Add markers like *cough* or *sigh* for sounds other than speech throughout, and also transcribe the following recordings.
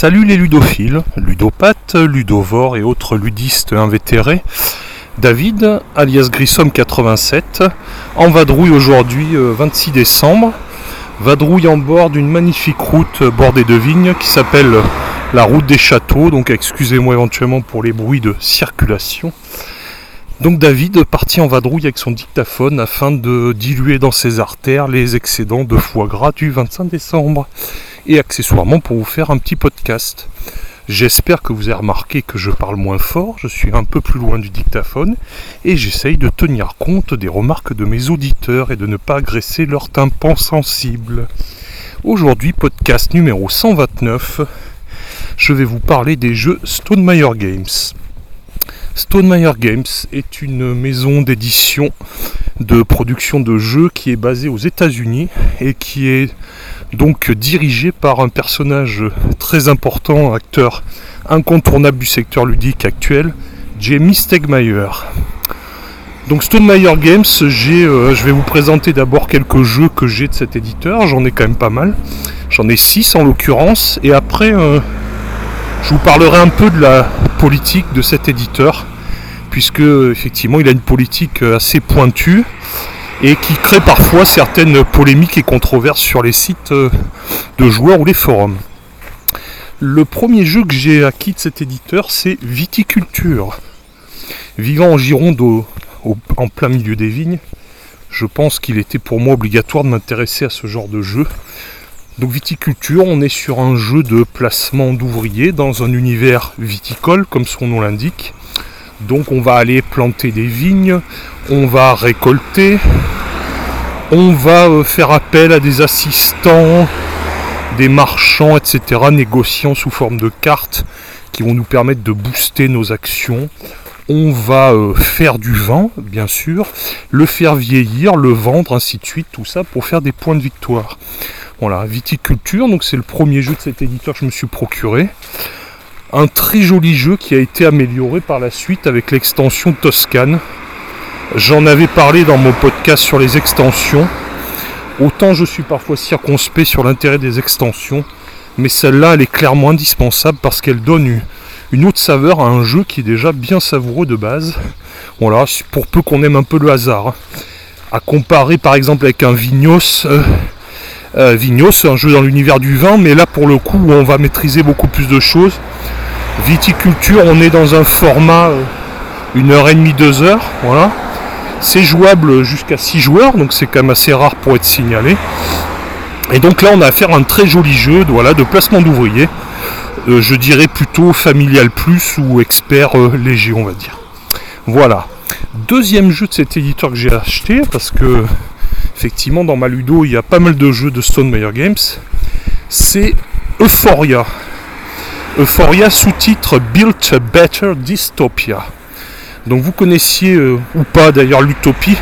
Salut les ludophiles, ludopathes, ludovores et autres ludistes invétérés. David, alias Grissom87, en vadrouille aujourd'hui, euh, 26 décembre. Vadrouille en bord d'une magnifique route bordée de vignes qui s'appelle la route des châteaux. Donc excusez-moi éventuellement pour les bruits de circulation. Donc David parti en vadrouille avec son dictaphone afin de diluer dans ses artères les excédents de foie gras du 25 décembre et accessoirement pour vous faire un petit podcast. J'espère que vous avez remarqué que je parle moins fort, je suis un peu plus loin du dictaphone et j'essaye de tenir compte des remarques de mes auditeurs et de ne pas agresser leur tympan sensible. Aujourd'hui, podcast numéro 129, je vais vous parler des jeux Stone Meyer Games. Stone Meyer Games est une maison d'édition de production de jeux qui est basée aux États-Unis et qui est donc dirigé par un personnage très important, acteur incontournable du secteur ludique actuel, Jamie Stegmaier. Donc Stone Meyer Games, euh, je vais vous présenter d'abord quelques jeux que j'ai de cet éditeur, j'en ai quand même pas mal, j'en ai 6 en l'occurrence, et après euh, je vous parlerai un peu de la politique de cet éditeur, puisque effectivement il a une politique assez pointue, et qui crée parfois certaines polémiques et controverses sur les sites euh, de joueurs ou les forums. Le premier jeu que j'ai acquis de cet éditeur, c'est Viticulture. Vivant en Gironde, en plein milieu des vignes, je pense qu'il était pour moi obligatoire de m'intéresser à ce genre de jeu. Donc Viticulture, on est sur un jeu de placement d'ouvriers dans un univers viticole, comme son nom l'indique. Donc on va aller planter des vignes, on va récolter, on va euh, faire appel à des assistants, des marchands, etc., négociants sous forme de cartes qui vont nous permettre de booster nos actions. On va euh, faire du vin, bien sûr, le faire vieillir, le vendre, ainsi de suite, tout ça pour faire des points de victoire. Voilà, viticulture, donc c'est le premier jeu de cet éditeur que je me suis procuré. Un très joli jeu qui a été amélioré par la suite avec l'extension Toscane. J'en avais parlé dans mon podcast sur les extensions. Autant je suis parfois circonspect sur l'intérêt des extensions, mais celle-là, elle est clairement indispensable parce qu'elle donne une- autre saveur à un jeu qui est déjà bien savoureux de base. Voilà, pour peu qu'on aime un peu le hasard. hein. À comparer par exemple avec un Vignos. euh, euh, Vignos, un jeu dans l'univers du vin, mais là pour le coup on va maîtriser beaucoup plus de choses. Viticulture, on est dans un format euh, une heure et demie, deux heures, voilà. C'est jouable jusqu'à 6 joueurs, donc c'est quand même assez rare pour être signalé. Et donc là on a affaire à un très joli jeu voilà, de placement d'ouvriers. Euh, je dirais plutôt familial plus ou expert euh, léger on va dire. Voilà. Deuxième jeu de cet éditeur que j'ai acheté, parce que effectivement dans ma ludo il y a pas mal de jeux de Stone Meyer Games, c'est Euphoria. Euphoria sous-titre Build a Better Dystopia. Donc vous connaissiez euh, ou pas d'ailleurs l'utopie,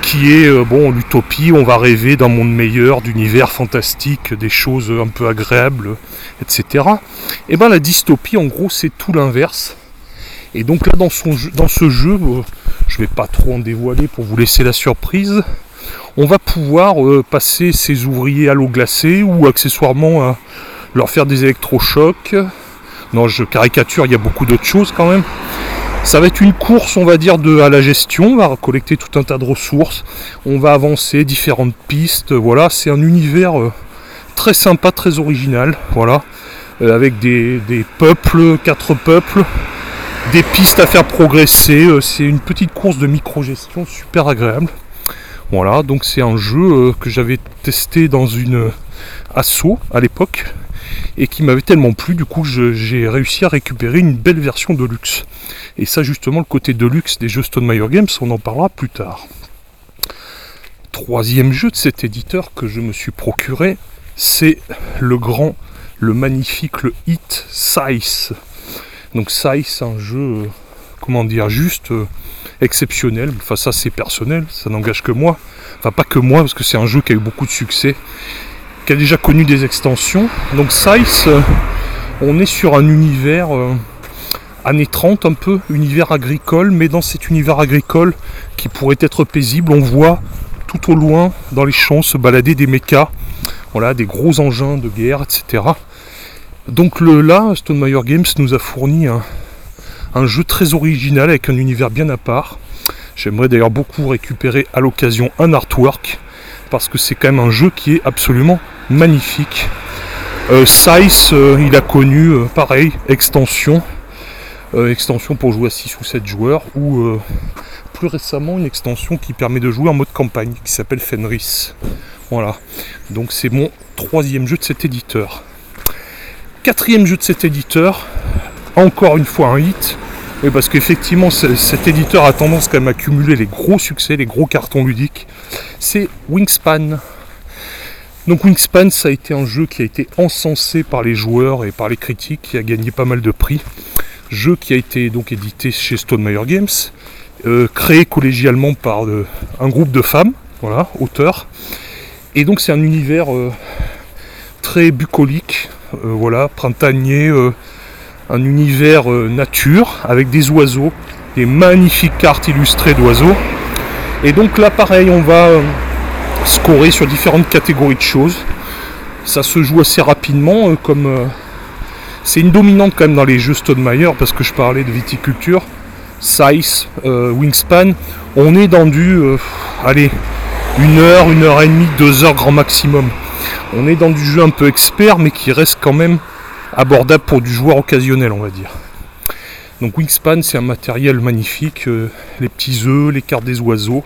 qui est euh, bon l'utopie, on va rêver d'un monde meilleur, d'univers fantastique, des choses un peu agréables, etc. Et bien la dystopie en gros c'est tout l'inverse. Et donc là dans, son dans ce jeu, euh, je vais pas trop en dévoiler pour vous laisser la surprise, on va pouvoir euh, passer ses ouvriers à l'eau glacée ou accessoirement à leur faire des électrochocs. Non, je caricature, il y a beaucoup d'autres choses quand même. Ça va être une course, on va dire, de, à la gestion. On va collecter tout un tas de ressources. On va avancer différentes pistes. Voilà, c'est un univers euh, très sympa, très original. Voilà, Euh, avec des, peuples, quatre peuples, des pistes à faire progresser. Euh, c'est une petite course de micro-gestion super agréable. Voilà, donc c'est un jeu euh, que j'avais testé dans une euh, asso à l'époque et qui m'avait tellement plu, du coup j'ai réussi à récupérer une belle version de luxe. Et ça justement le côté de luxe des jeux Stone Meyer Games, on en parlera plus tard. Troisième jeu de cet éditeur que je me suis procuré, c'est le grand, le magnifique, le hit Size. Donc Size, un jeu euh, comment dire, juste exceptionnel. Enfin, ça, c'est personnel, ça n'engage que moi. Enfin, pas que moi, parce que c'est un jeu qui a eu beaucoup de succès, qui a déjà connu des extensions. Donc, Size, on est sur un univers années 30 un peu, univers agricole, mais dans cet univers agricole qui pourrait être paisible, on voit tout au loin dans les champs se balader des mechas, voilà, des gros engins de guerre, etc. Donc le, là, Stone Meyer Games nous a fourni un, un jeu très original avec un univers bien à part. J'aimerais d'ailleurs beaucoup récupérer à l'occasion un artwork parce que c'est quand même un jeu qui est absolument magnifique. Euh, Size, euh, il a connu euh, pareil, extension, euh, extension pour jouer à 6 ou 7 joueurs ou plus récemment une extension qui permet de jouer en mode campagne qui s'appelle Fenris. Voilà, donc c'est mon troisième jeu de cet éditeur. Quatrième jeu de cet éditeur, encore une fois un hit, parce qu'effectivement, cet éditeur a tendance quand même à cumuler les gros succès, les gros cartons ludiques. C'est Wingspan. Donc Wingspan, ça a été un jeu qui a été encensé par les joueurs et par les critiques, qui a gagné pas mal de prix. Jeu qui a été donc édité chez Stone Meyer Games, euh, créé collégialement par euh, un groupe de femmes, voilà, auteurs. Et donc c'est un univers euh, très bucolique, voilà, printanier un univers euh, nature avec des oiseaux, des magnifiques cartes illustrées d'oiseaux. Et donc là pareil on va euh, scorer sur différentes catégories de choses. Ça se joue assez rapidement euh, comme c'est une dominante quand même dans les jeux Stonemeyer parce que je parlais de viticulture, size, wingspan. On est dans du allez une heure, une heure et demie, deux heures grand maximum. On est dans du jeu un peu expert mais qui reste quand même abordable pour du joueur occasionnel, on va dire. Donc Wingspan, c'est un matériel magnifique, euh, les petits œufs, les cartes des oiseaux,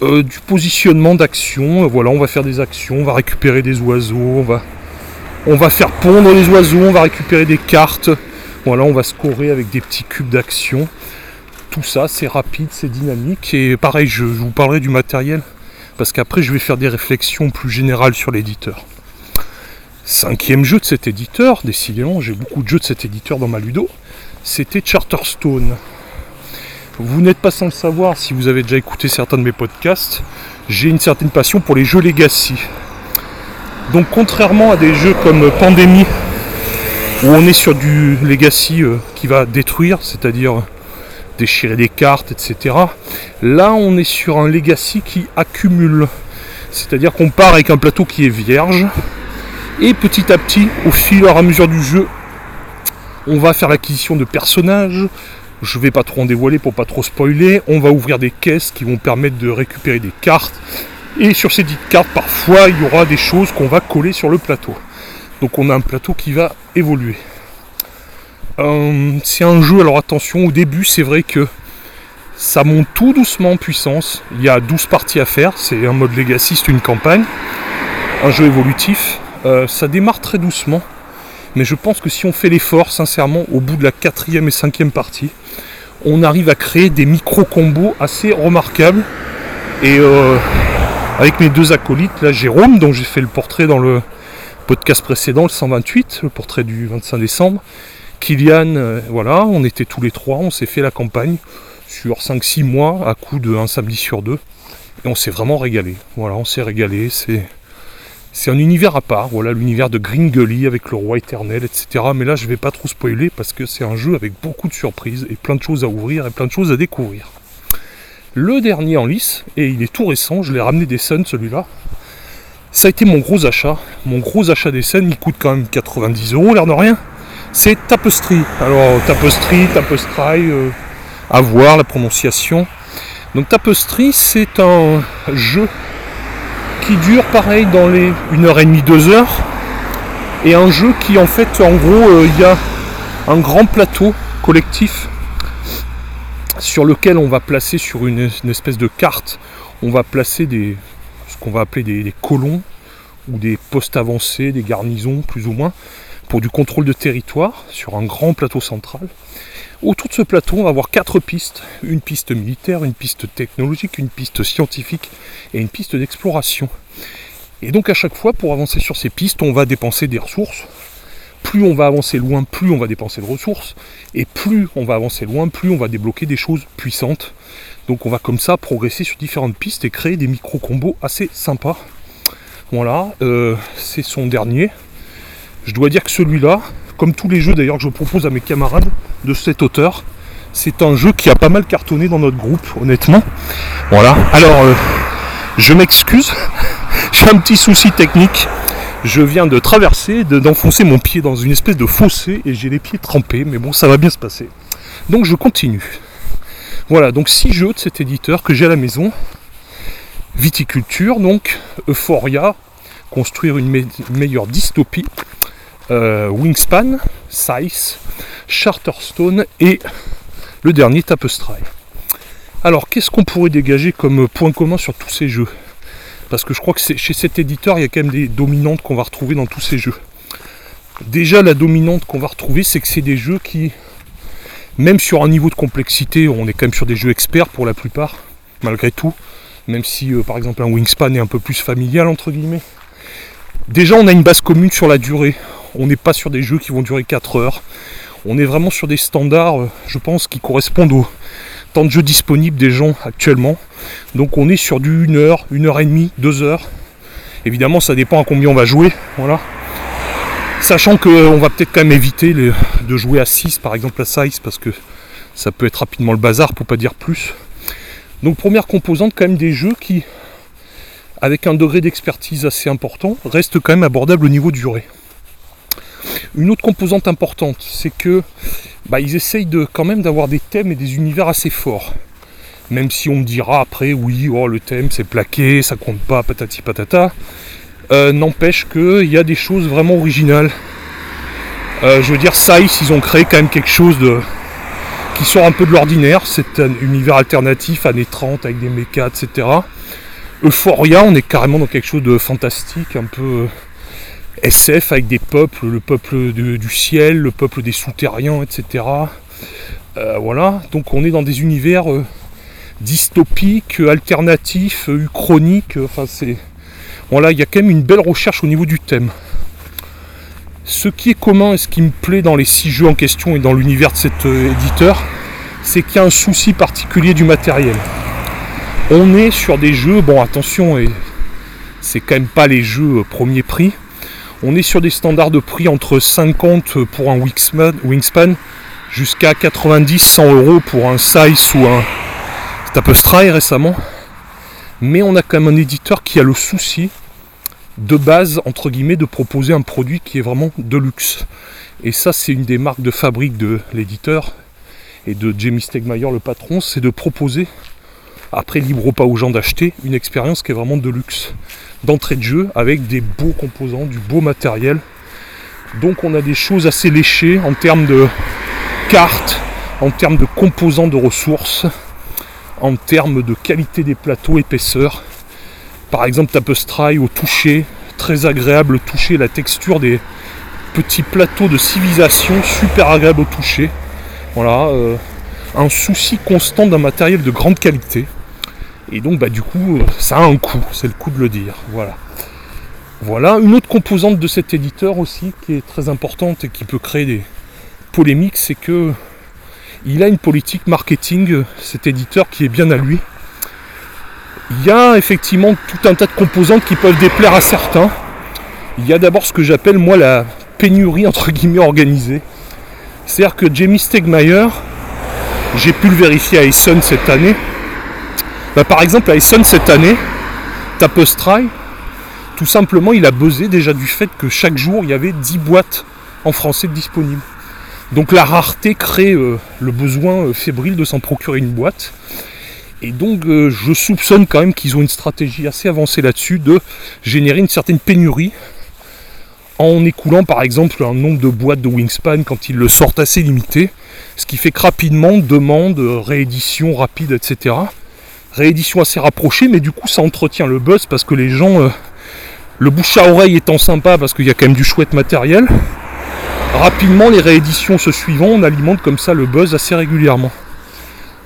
euh, du positionnement d'action. Euh, voilà, on va faire des actions, on va récupérer des oiseaux, on va, on va faire pondre les oiseaux, on va récupérer des cartes. Voilà, on va scorer avec des petits cubes d'action. Tout ça, c'est rapide, c'est dynamique. Et pareil, je vous parlerai du matériel parce qu'après, je vais faire des réflexions plus générales sur l'éditeur. Cinquième jeu de cet éditeur, décidément j'ai beaucoup de jeux de cet éditeur dans ma ludo, c'était Charterstone. Vous n'êtes pas sans le savoir si vous avez déjà écouté certains de mes podcasts, j'ai une certaine passion pour les jeux Legacy. Donc contrairement à des jeux comme Pandémie, où on est sur du Legacy euh, qui va détruire, c'est-à-dire déchirer des cartes, etc. Là on est sur un Legacy qui accumule. C'est-à-dire qu'on part avec un plateau qui est vierge, et petit à petit, au fil et à mesure du jeu, on va faire l'acquisition de personnages. Je vais pas trop en dévoiler pour pas trop spoiler. On va ouvrir des caisses qui vont permettre de récupérer des cartes. Et sur ces dites cartes, parfois, il y aura des choses qu'on va coller sur le plateau. Donc on a un plateau qui va évoluer. Euh, c'est un jeu, alors attention, au début, c'est vrai que ça monte tout doucement en puissance. Il y a 12 parties à faire. C'est un mode Legacy, c'est une campagne. Un jeu évolutif. Euh, ça démarre très doucement, mais je pense que si on fait l'effort, sincèrement, au bout de la quatrième et cinquième partie, on arrive à créer des micro-combos assez remarquables. Et euh, avec mes deux acolytes, là Jérôme, dont j'ai fait le portrait dans le podcast précédent, le 128, le portrait du 25 décembre, Kylian, euh, voilà, on était tous les trois, on s'est fait la campagne sur 5-6 mois à coup de un samedi sur deux. Et on s'est vraiment régalé. Voilà, on s'est régalé. C'est c'est un univers à part, voilà l'univers de Gringolly avec le roi éternel, etc. Mais là je vais pas trop spoiler parce que c'est un jeu avec beaucoup de surprises et plein de choses à ouvrir et plein de choses à découvrir. Le dernier en lice, et il est tout récent, je l'ai ramené des scènes celui-là. Ça a été mon gros achat. Mon gros achat des scènes, il coûte quand même 90 euros, l'air de rien. C'est Tapestry. Alors Tapestry, Tapestry, euh, à voir la prononciation. Donc Tapestry, c'est un jeu qui dure pareil dans les 1h30, 2 heures. Et un jeu qui en fait en gros euh, il y a un grand plateau collectif sur lequel on va placer sur une, espèce de carte, on va placer des ce qu'on va appeler des colons ou des postes avancés, des garnisons plus ou moins, pour du contrôle de territoire sur un grand plateau central. Autour de ce plateau, on va avoir quatre pistes. Une piste militaire, une piste technologique, une piste scientifique et une piste d'exploration. Et donc à chaque fois, pour avancer sur ces pistes, on va dépenser des ressources. plus on va avancer loin, plus on va dépenser de ressources, et plus on va avancer loin, plus on va débloquer des choses puissantes. Donc on va comme ça progresser sur différentes pistes et créer des micro-combos assez sympas. Voilà, euh, c'est son dernier. Je dois dire que celui-là, comme tous les jeux d'ailleurs que je propose à mes camarades de cet auteur, c'est un jeu qui a pas mal cartonné dans notre groupe, honnêtement. Voilà, alors euh, je m'excuse, *laughs* j'ai un petit souci technique. Je viens de traverser, d'enfoncer mon pied dans une espèce de fossé et j'ai les pieds trempés, mais bon, ça va bien se passer. Donc je continue. Voilà, donc six jeux de cet éditeur que j'ai à la maison. Viticulture, donc, Euphoria, construire une, meilleure dystopie, euh, Wingspan, Size, Charterstone et le dernier Tapestry. Alors qu'est-ce qu'on pourrait dégager comme point commun sur tous ces jeux? Parce que je crois que chez cet éditeur, il y a quand même des dominantes qu'on va retrouver dans tous ces jeux. Déjà la dominante qu'on va retrouver, c'est que c'est des jeux qui même sur un niveau de complexité, on est quand même sur des jeux experts pour la plupart, malgré tout. Même si euh, par exemple un Wingspan est un peu plus familial entre guillemets. Déjà on a une base commune sur la durée. On n'est pas sur des jeux qui vont durer 4 heures. On est vraiment sur des standards, euh, je pense, qui correspondent au temps de jeu disponible des gens actuellement. Donc on est sur du 1 heure, 1 heure et demie, 2 heures. Évidemment ça dépend à combien on va jouer. Sachant qu'on va peut-être quand même éviter de jouer à 6 par exemple à size parce que ça peut être rapidement le bazar pour pas dire plus. Donc première composante quand même des jeux qui, avec un degré d'expertise assez important, restent quand même abordables au niveau durée. Une autre composante importante, c'est que bah, ils essayent de, quand même d'avoir des thèmes et des univers assez forts. Même si on me dira après, oui, oh, le thème c'est plaqué, ça compte pas, patati patata. Euh, n'empêche qu'il y a des choses vraiment originales. Euh, je veux dire, Size, ils ont créé quand même quelque chose de qui sort un peu de l'ordinaire. C'est un univers alternatif, années 30, avec des mechas, etc. Euphoria, on est carrément dans quelque chose de fantastique, un peu SF avec des peuples, le peuple du ciel, le peuple des souterrains, etc. voilà, donc on est dans des univers dystopiques, alternatifs, uchroniques, enfin c'est voilà, il y a quand même une belle recherche au niveau du thème. Ce qui est commun et ce qui me plaît dans les six jeux en question et dans l'univers de cet euh, éditeur, c'est qu'il y a un souci particulier du matériel. On est sur des jeux, bon attention, et c'est quand même pas les jeux euh, premier prix. On est sur des standards de prix entre 50 pour un Wingspan, jusqu'à 90-100 euros pour un Size ou un Tapestry récemment mais on a quand même un éditeur qui a le souci de base, entre guillemets, de proposer un produit qui est vraiment de luxe. Et ça, c'est une des marques de fabrique de l'éditeur et de Jamie Stegmaier, le patron, c'est de proposer, après libre pas aux gens d'acheter, une expérience qui est vraiment de luxe. D'entrée de jeu, avec des beaux composants, du beau matériel. Donc on a des choses assez léchées en termes de cartes, en termes de composants de ressources en termes de qualité des plateaux, épaisseur. Par exemple, Tapestry au toucher, très agréable toucher, la texture des petits plateaux de civilisation, super agréable au toucher. Voilà, euh, un souci constant d'un matériel de grande qualité. Et donc, bah, du coup, ça a un coût, c'est le coup de le dire. Voilà. Voilà, une autre composante de cet éditeur aussi qui est très importante et qui peut créer des polémiques, c'est que il a une politique marketing, cet éditeur, qui est bien à lui. Il y a effectivement tout un tas de composantes qui peuvent déplaire à certains. Il y a d'abord ce que j'appelle moi la pénurie entre guillemets organisée. C'est-à-dire que Jamie Stegmaier, j'ai pu le vérifier à Essen cette année. Bah, par exemple à Essen cette année, Tapestry, tout simplement il a buzzé déjà du fait que chaque jour il y avait 10 boîtes en français disponibles. Donc la rareté crée euh, le besoin euh, fébrile de s'en procurer une boîte. Et donc euh, je soupçonne quand même qu'ils ont une stratégie assez avancée là-dessus de générer une certaine pénurie en écoulant par exemple un nombre de boîtes de Wingspan quand ils le sortent assez limité, ce qui fait que rapidement demande réédition rapide, etc. Réédition assez rapprochée, mais du coup ça entretient le buzz parce que les gens, le bouche à oreille étant sympa parce qu'il y a quand même du chouette matériel, Rapidement, les rééditions se suivant, on alimente comme ça le buzz assez régulièrement.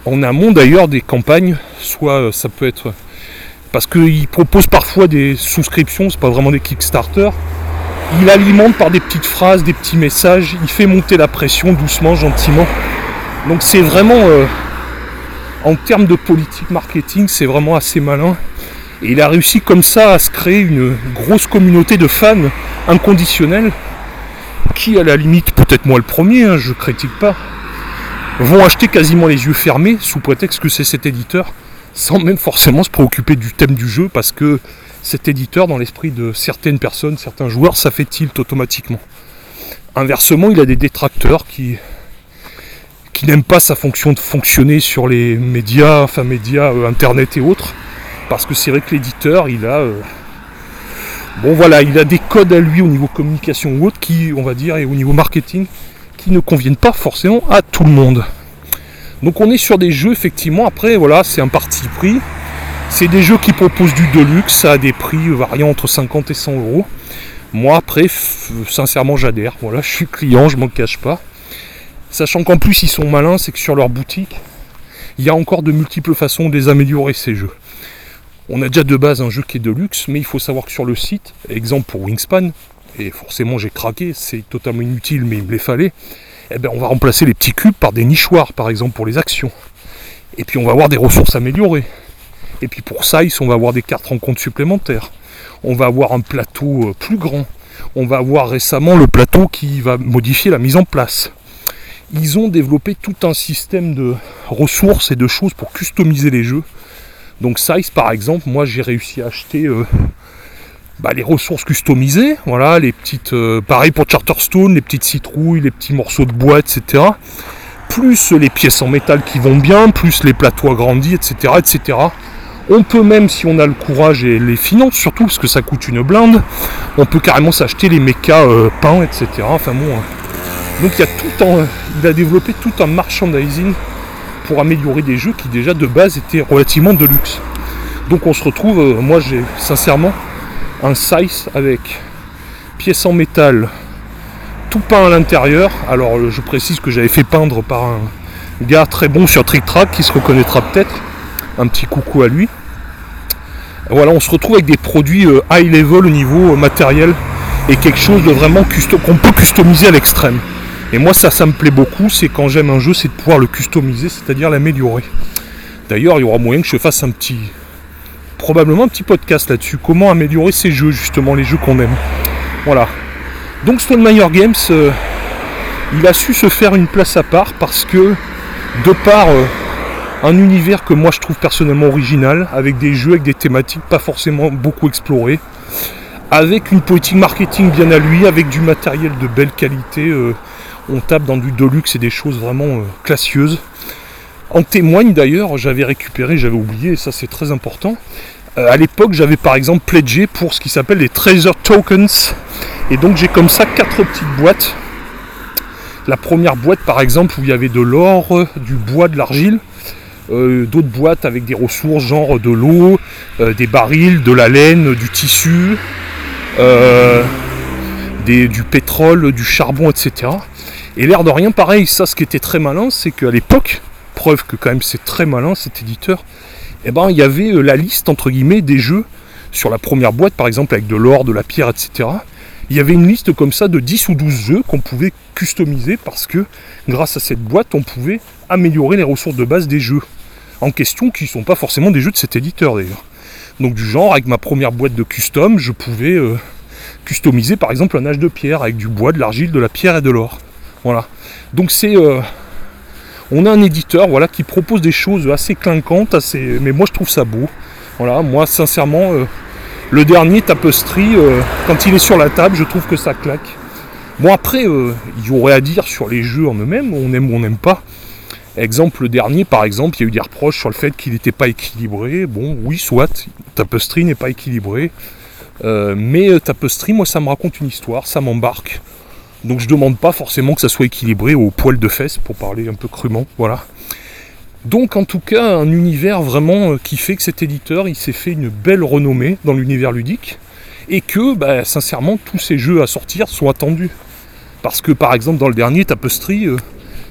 En amont d'ailleurs des campagnes, soit euh, ça peut être parce qu'ils proposent parfois des souscriptions, c'est pas vraiment des Kickstarter, il alimente par des petites phrases, des petits messages, il fait monter la pression doucement, gentiment. Donc c'est vraiment, euh, en termes de politique marketing, c'est vraiment assez malin. Et il a réussi comme ça à se créer une grosse communauté de fans inconditionnels qui, à la limite, peut-être moi le premier, hein, je critique pas, vont acheter quasiment les yeux fermés sous prétexte que c'est cet éditeur, sans même forcément se préoccuper du thème du jeu, parce que cet éditeur, dans l'esprit de certaines personnes, certains joueurs, ça fait tilt automatiquement. Inversement, il a des détracteurs qui, qui n'aiment pas sa fonction de fonctionner sur les médias, enfin médias, euh, internet et autres, parce que c'est vrai que l'éditeur, il a. euh, bon voilà, il a des codes à lui au niveau communication ou autre qui, on va dire, et au niveau marketing, qui ne conviennent pas forcément à tout le monde. Donc on est sur des jeux, effectivement, après, voilà, c'est un parti pris. C'est des jeux qui proposent du deluxe à des prix variant entre 50 et 100 euros. Moi, après, sincèrement, j'adhère. Voilà, je suis client, je m'en cache pas. Sachant qu'en plus, ils sont malins, c'est que sur leur boutique, il y a encore de multiples façons de les améliorer, ces jeux. On a déjà de base un jeu qui est de luxe, mais il faut savoir que sur le site, exemple pour Wingspan, et forcément j'ai craqué, c'est totalement inutile, mais il me les fallait, eh ben, on va remplacer les petits cubes par des nichoirs, par exemple pour les actions. Et puis on va avoir des ressources améliorées. Et puis pour Size, on va avoir des cartes rencontres supplémentaires. On va avoir un plateau euh, plus grand. On va avoir récemment le plateau qui va modifier la mise en place. Ils ont développé tout un système de ressources et de choses pour customiser les jeux. Donc Size par exemple, moi j'ai réussi à acheter euh, bah, les ressources customisées, voilà, les petites, euh, pareil pour Charterstone, les petites citrouilles, les petits morceaux de bois, etc. Plus les pièces en métal qui vont bien, plus les plateaux agrandis, etc., etc. On peut même, si on a le courage et les finances, surtout parce que ça coûte une blinde, on peut carrément s'acheter les mechas euh, peints, etc. Enfin bon, euh, donc il a développé tout un merchandising pour améliorer des jeux qui déjà de base étaient relativement de luxe. Donc on se retrouve, euh, moi j'ai sincèrement un size avec pièces en métal, tout peint à l'intérieur. Alors euh, je précise que j'avais fait peindre par un gars très bon sur Trick Track qui se reconnaîtra peut-être. Un petit coucou à lui. Voilà, on se retrouve avec des produits euh, high level au niveau matériel et quelque chose de vraiment qu'on peut customiser à l'extrême. Et moi ça ça me plaît beaucoup, c'est quand j'aime un jeu, c'est de pouvoir le customiser, c'est-à-dire l'améliorer. D'ailleurs, il y aura moyen que je fasse un petit probablement un petit podcast là-dessus, comment améliorer ces jeux justement, les jeux qu'on aime. Voilà. Donc Stone Meyer Games, euh, il a su se faire une place à part parce que de par euh, un univers que moi je trouve personnellement original, avec des jeux avec des thématiques pas forcément beaucoup explorées, avec une politique marketing bien à lui, avec du matériel de belle qualité, euh, on tape dans du deluxe et des choses vraiment euh, classieuses. En témoigne d'ailleurs, j'avais récupéré, j'avais oublié, et ça c'est très important. Euh, à l'époque, j'avais par exemple pledgé pour ce qui s'appelle les Treasure Tokens. Et donc j'ai comme ça quatre petites boîtes. La première boîte par exemple où il y avait de l'or, du bois, de l'argile. Euh, D'autres boîtes avec des ressources genre de l'eau, des barils, de la laine, du tissu, du pétrole, du charbon, etc. Et l'air de rien, pareil, ça ce qui était très malin, c'est qu'à l'époque, preuve que quand même c'est très malin cet éditeur, eh ben il y avait euh, la liste entre guillemets des jeux sur la première boîte par exemple avec de l'or, de la pierre, etc. Il y avait une liste comme ça de 10 ou 12 jeux qu'on pouvait customiser parce que grâce à cette boîte on pouvait améliorer les ressources de base des jeux en question qui ne sont pas forcément des jeux de cet éditeur d'ailleurs. Donc du genre avec ma première boîte de custom je pouvais euh, customiser par exemple un âge de pierre avec du bois, de l'argile, de la pierre et de l'or. Voilà. Donc c'est euh, on a un éditeur voilà, qui propose des choses assez clinquantes, assez... mais moi je trouve ça beau. Voilà, moi sincèrement, euh, le dernier Tapestry, euh, quand il est sur la table, je trouve que ça claque. Bon après, il y aurait à dire sur les jeux en eux-mêmes, on aime ou on n'aime pas. Exemple, le dernier par exemple, il y a eu des reproches sur le fait qu'il n'était pas équilibré. Bon, oui, soit, Tapestry n'est pas équilibré. Mais Tapestry, moi ça me raconte une histoire, ça m'embarque. Donc je demande pas forcément que ça soit équilibré au poil de fesses pour parler un peu crûment, voilà. Donc en tout cas un univers vraiment euh, qui fait que cet éditeur il s'est fait une belle renommée dans l'univers ludique et que bah, sincèrement tous ces jeux à sortir sont attendus. Parce que par exemple dans le dernier Tapestry, euh,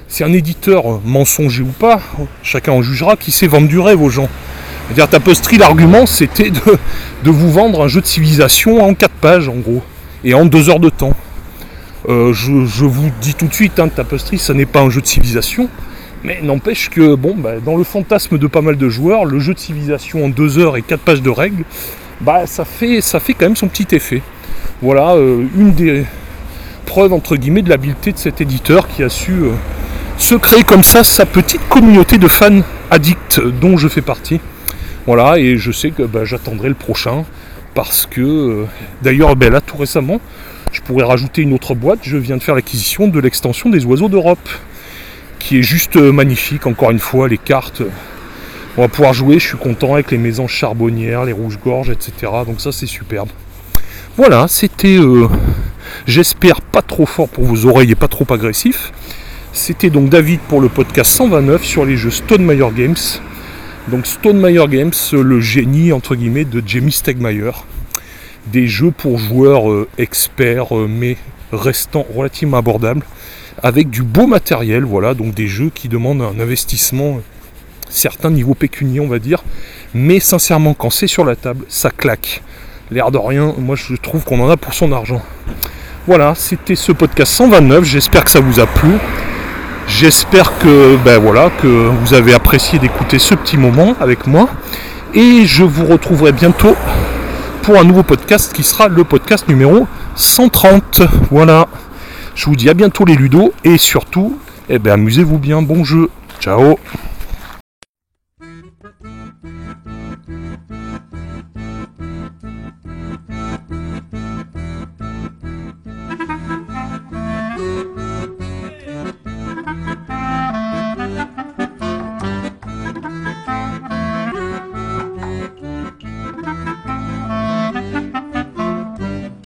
c'est un éditeur euh, mensonger ou pas, chacun en jugera, qui sait vendre du rêve aux gens. C'est-à-dire Tapestry l'argument c'était de, de vous vendre un jeu de civilisation en 4 pages en gros. et en deux heures de temps. Euh, je, vous dis tout de suite, hein, Tapestry, ça n'est pas un jeu de civilisation, mais n'empêche que bon, bah, dans le fantasme de pas mal de joueurs, le jeu de civilisation en deux heures et quatre pages de règles, bah, ça, fait, ça fait quand même son petit effet. Voilà euh, une des preuves entre guillemets de l'habileté de cet éditeur qui a su euh, se créer comme ça sa petite communauté de fans addicts dont je fais partie. Voilà, et je sais que bah, j'attendrai le prochain parce que d'ailleurs là tout récemment je pourrais rajouter une autre boîte. Je viens de faire l'acquisition de l'extension des oiseaux d'Europe, qui est juste euh, magnifique. Encore une fois, les cartes, on va pouvoir jouer. Je suis content avec les maisons charbonnières, les rouges-gorges, etc. Donc ça, c'est superbe. Voilà, c'était, euh, j'espère, pas trop fort pour vos oreilles et pas trop agressif. C'était donc David pour le podcast 129 sur les jeux Stone Meyer Games. Donc Stone Meyer Games, le génie entre guillemets de Jamie Stegmaier des jeux pour joueurs euh, experts euh, mais restant relativement abordables avec du beau matériel, voilà, donc des jeux qui demandent un investissement euh, certain niveau pécunier on va dire, mais sincèrement quand c'est sur la table, ça claque. L'air de rien, moi je trouve qu'on en a pour son argent. Voilà, c'était ce podcast 129, j'espère que ça vous a plu. J'espère que ben voilà, que vous avez apprécié d'écouter ce petit moment avec moi. Et je vous retrouverai bientôt un nouveau podcast qui sera le podcast numéro 130. Voilà. Je vous dis à bientôt les ludos et surtout, eh ben, amusez-vous bien. Bon jeu. Ciao